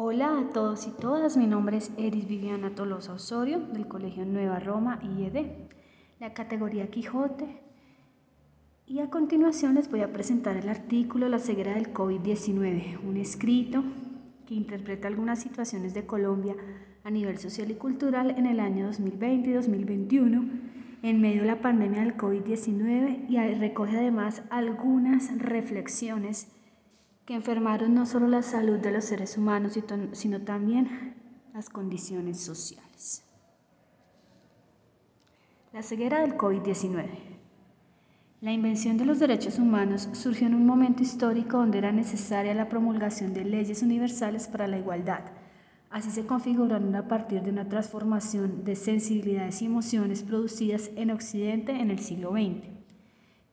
Hola a todos y todas, mi nombre es Eris Viviana Tolosa Osorio del Colegio Nueva Roma IED, la categoría Quijote. Y a continuación les voy a presentar el artículo La ceguera del COVID-19, un escrito que interpreta algunas situaciones de Colombia a nivel social y cultural en el año 2020 y 2021 en medio de la pandemia del COVID-19 y recoge además algunas reflexiones que enfermaron no solo la salud de los seres humanos, sino también las condiciones sociales. La ceguera del COVID-19. La invención de los derechos humanos surgió en un momento histórico donde era necesaria la promulgación de leyes universales para la igualdad. Así se configuraron a partir de una transformación de sensibilidades y emociones producidas en Occidente en el siglo XX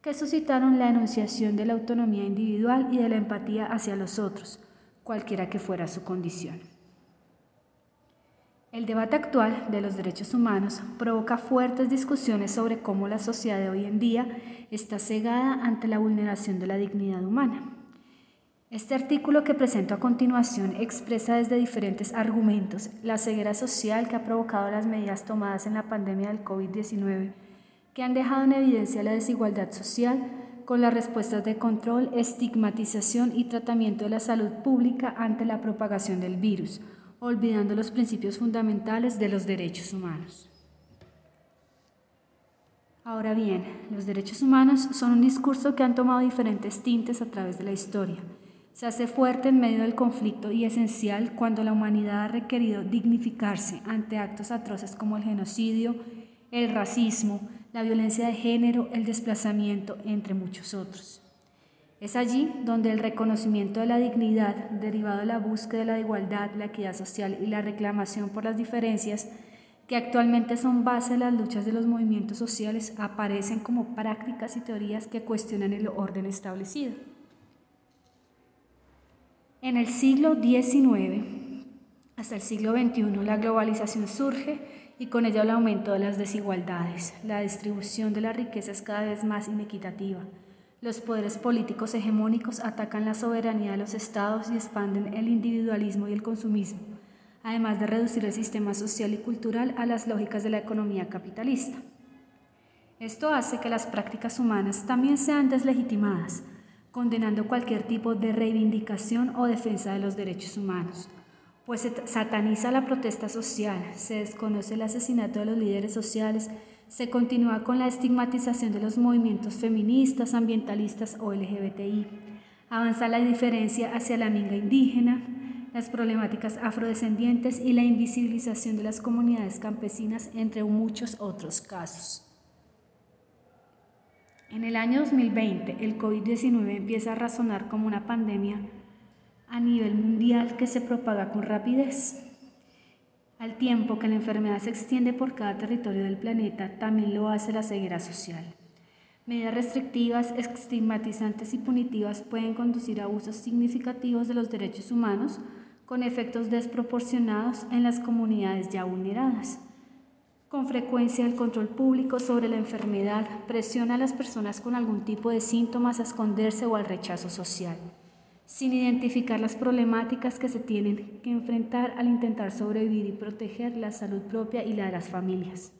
que suscitaron la enunciación de la autonomía individual y de la empatía hacia los otros, cualquiera que fuera su condición. El debate actual de los derechos humanos provoca fuertes discusiones sobre cómo la sociedad de hoy en día está cegada ante la vulneración de la dignidad humana. Este artículo que presento a continuación expresa desde diferentes argumentos la ceguera social que ha provocado las medidas tomadas en la pandemia del COVID-19 que han dejado en evidencia la desigualdad social con las respuestas de control, estigmatización y tratamiento de la salud pública ante la propagación del virus, olvidando los principios fundamentales de los derechos humanos. Ahora bien, los derechos humanos son un discurso que han tomado diferentes tintes a través de la historia. Se hace fuerte en medio del conflicto y esencial cuando la humanidad ha requerido dignificarse ante actos atroces como el genocidio, el racismo, la violencia de género, el desplazamiento, entre muchos otros. Es allí donde el reconocimiento de la dignidad, derivado de la búsqueda de la igualdad, la equidad social y la reclamación por las diferencias, que actualmente son base de las luchas de los movimientos sociales, aparecen como prácticas y teorías que cuestionan el orden establecido. En el siglo XIX hasta el siglo XXI la globalización surge y con ello el aumento de las desigualdades. La distribución de la riqueza es cada vez más inequitativa. Los poderes políticos hegemónicos atacan la soberanía de los estados y expanden el individualismo y el consumismo, además de reducir el sistema social y cultural a las lógicas de la economía capitalista. Esto hace que las prácticas humanas también sean deslegitimadas, condenando cualquier tipo de reivindicación o defensa de los derechos humanos pues se sataniza la protesta social, se desconoce el asesinato de los líderes sociales, se continúa con la estigmatización de los movimientos feministas, ambientalistas o LGBTI, avanza la diferencia hacia la minga indígena, las problemáticas afrodescendientes y la invisibilización de las comunidades campesinas, entre muchos otros casos. En el año 2020, el COVID-19 empieza a razonar como una pandemia a nivel mundial que se propaga con rapidez. Al tiempo que la enfermedad se extiende por cada territorio del planeta, también lo hace la ceguera social. Medidas restrictivas, estigmatizantes y punitivas pueden conducir a abusos significativos de los derechos humanos con efectos desproporcionados en las comunidades ya vulneradas. Con frecuencia el control público sobre la enfermedad presiona a las personas con algún tipo de síntomas a esconderse o al rechazo social sin identificar las problemáticas que se tienen que enfrentar al intentar sobrevivir y proteger la salud propia y la de las familias.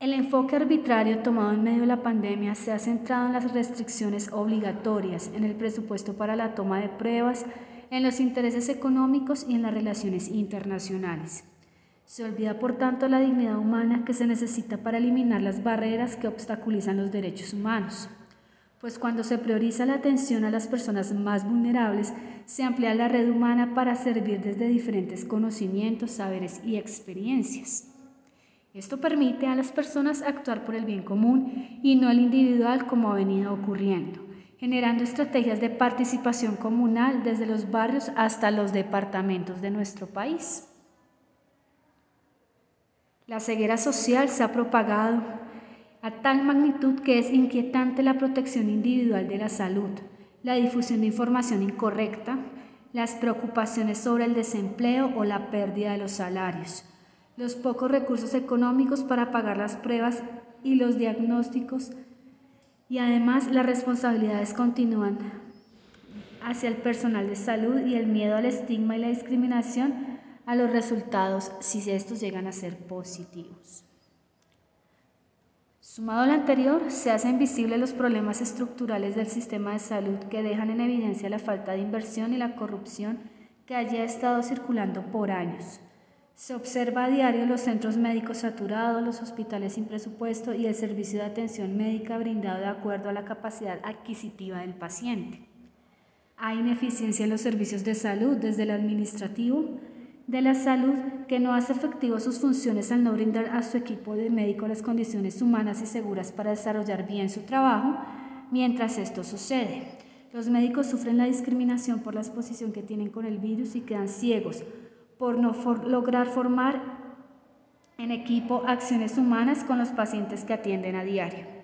El enfoque arbitrario tomado en medio de la pandemia se ha centrado en las restricciones obligatorias, en el presupuesto para la toma de pruebas, en los intereses económicos y en las relaciones internacionales. Se olvida, por tanto, la dignidad humana que se necesita para eliminar las barreras que obstaculizan los derechos humanos pues cuando se prioriza la atención a las personas más vulnerables, se amplía la red humana para servir desde diferentes conocimientos, saberes y experiencias. Esto permite a las personas actuar por el bien común y no el individual como ha venido ocurriendo, generando estrategias de participación comunal desde los barrios hasta los departamentos de nuestro país. La ceguera social se ha propagado a tal magnitud que es inquietante la protección individual de la salud, la difusión de información incorrecta, las preocupaciones sobre el desempleo o la pérdida de los salarios, los pocos recursos económicos para pagar las pruebas y los diagnósticos y además las responsabilidades continúan hacia el personal de salud y el miedo al estigma y la discriminación a los resultados si estos llegan a ser positivos. Sumado al anterior, se hacen visibles los problemas estructurales del sistema de salud que dejan en evidencia la falta de inversión y la corrupción que haya estado circulando por años. Se observa a diario los centros médicos saturados, los hospitales sin presupuesto y el servicio de atención médica brindado de acuerdo a la capacidad adquisitiva del paciente. Hay ineficiencia en los servicios de salud, desde el administrativo de la salud, que no hace efectivo sus funciones al no brindar a su equipo de médicos las condiciones humanas y seguras para desarrollar bien su trabajo mientras esto sucede. Los médicos sufren la discriminación por la exposición que tienen con el virus y quedan ciegos por no lograr formar en equipo acciones humanas con los pacientes que atienden a diario.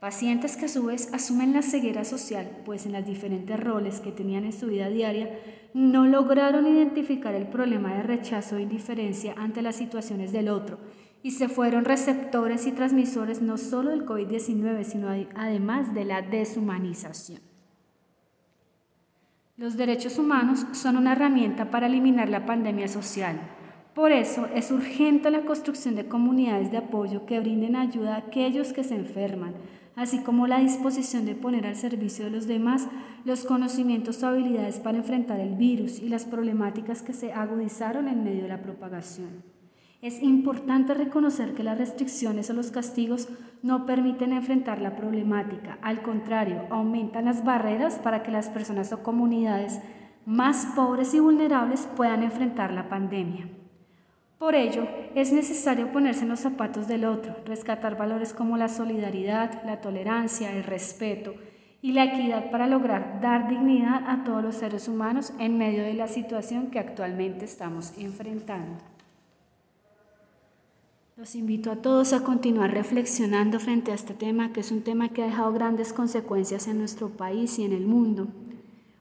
Pacientes que a su vez asumen la ceguera social, pues en los diferentes roles que tenían en su vida diaria no lograron identificar el problema de rechazo e indiferencia ante las situaciones del otro y se fueron receptores y transmisores no solo del COVID-19, sino además de la deshumanización. Los derechos humanos son una herramienta para eliminar la pandemia social. Por eso es urgente la construcción de comunidades de apoyo que brinden ayuda a aquellos que se enferman, así como la disposición de poner al servicio de los demás los conocimientos o habilidades para enfrentar el virus y las problemáticas que se agudizaron en medio de la propagación. Es importante reconocer que las restricciones o los castigos no permiten enfrentar la problemática, al contrario, aumentan las barreras para que las personas o comunidades más pobres y vulnerables puedan enfrentar la pandemia. Por ello, es necesario ponerse en los zapatos del otro, rescatar valores como la solidaridad, la tolerancia, el respeto y la equidad para lograr dar dignidad a todos los seres humanos en medio de la situación que actualmente estamos enfrentando. Los invito a todos a continuar reflexionando frente a este tema, que es un tema que ha dejado grandes consecuencias en nuestro país y en el mundo.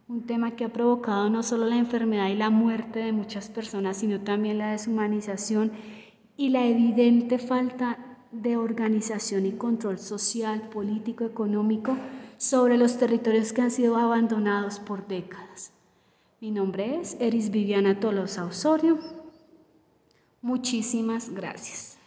Un tema que ha provocado no solo la enfermedad y la muerte de muchas personas, sino también la deshumanización y la evidente falta de organización y control social, político, económico sobre los territorios que han sido abandonados por décadas. Mi nombre es Eris Viviana Tolosa Osorio. Muchísimas gracias.